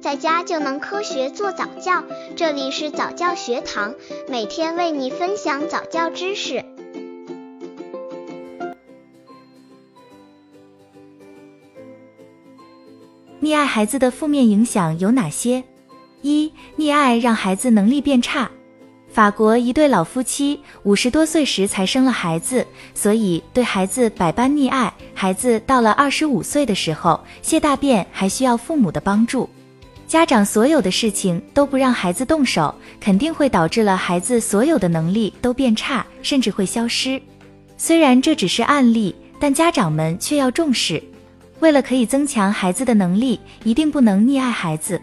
在家就能科学做早教。这里是早教学堂，每天为你分享早教知识。溺爱孩子的负面影响有哪些？一、溺爱让孩子能力变差。法国一对老夫妻五十多岁时才生了孩子，所以对孩子百般溺爱。孩子到了二十五岁的时候，泄大便还需要父母的帮助。家长所有的事情都不让孩子动手，肯定会导致了孩子所有的能力都变差，甚至会消失。虽然这只是案例，但家长们却要重视。为了可以增强孩子的能力，一定不能溺爱孩子。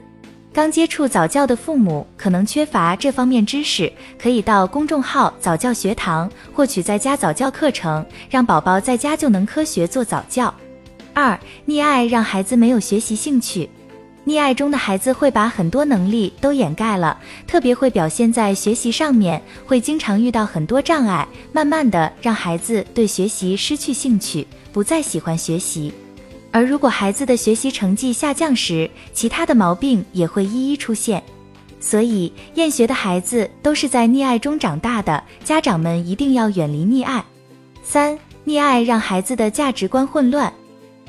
刚接触早教的父母可能缺乏这方面知识，可以到公众号早教学堂获取在家早教课程，让宝宝在家就能科学做早教。二、溺爱让孩子没有学习兴趣，溺爱中的孩子会把很多能力都掩盖了，特别会表现在学习上面，会经常遇到很多障碍，慢慢的让孩子对学习失去兴趣，不再喜欢学习。而如果孩子的学习成绩下降时，其他的毛病也会一一出现。所以，厌学的孩子都是在溺爱中长大的，家长们一定要远离溺爱。三、溺爱让孩子的价值观混乱。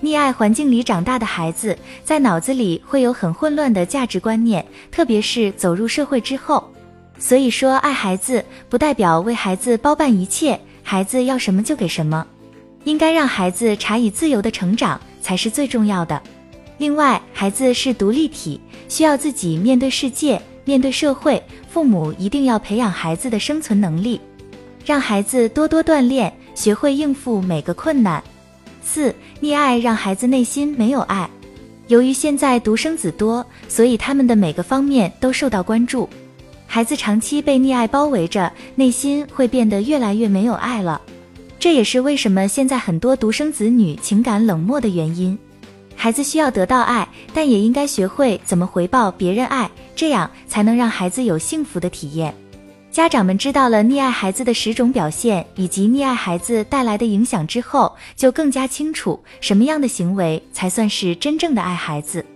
溺爱环境里长大的孩子，在脑子里会有很混乱的价值观念，特别是走入社会之后。所以说，爱孩子不代表为孩子包办一切，孩子要什么就给什么，应该让孩子查以自由的成长。才是最重要的。另外，孩子是独立体，需要自己面对世界、面对社会。父母一定要培养孩子的生存能力，让孩子多多锻炼，学会应付每个困难。四、溺爱让孩子内心没有爱。由于现在独生子多，所以他们的每个方面都受到关注。孩子长期被溺爱包围着，内心会变得越来越没有爱了。这也是为什么现在很多独生子女情感冷漠的原因。孩子需要得到爱，但也应该学会怎么回报别人爱，这样才能让孩子有幸福的体验。家长们知道了溺爱孩子的十种表现以及溺爱孩子带来的影响之后，就更加清楚什么样的行为才算是真正的爱孩子。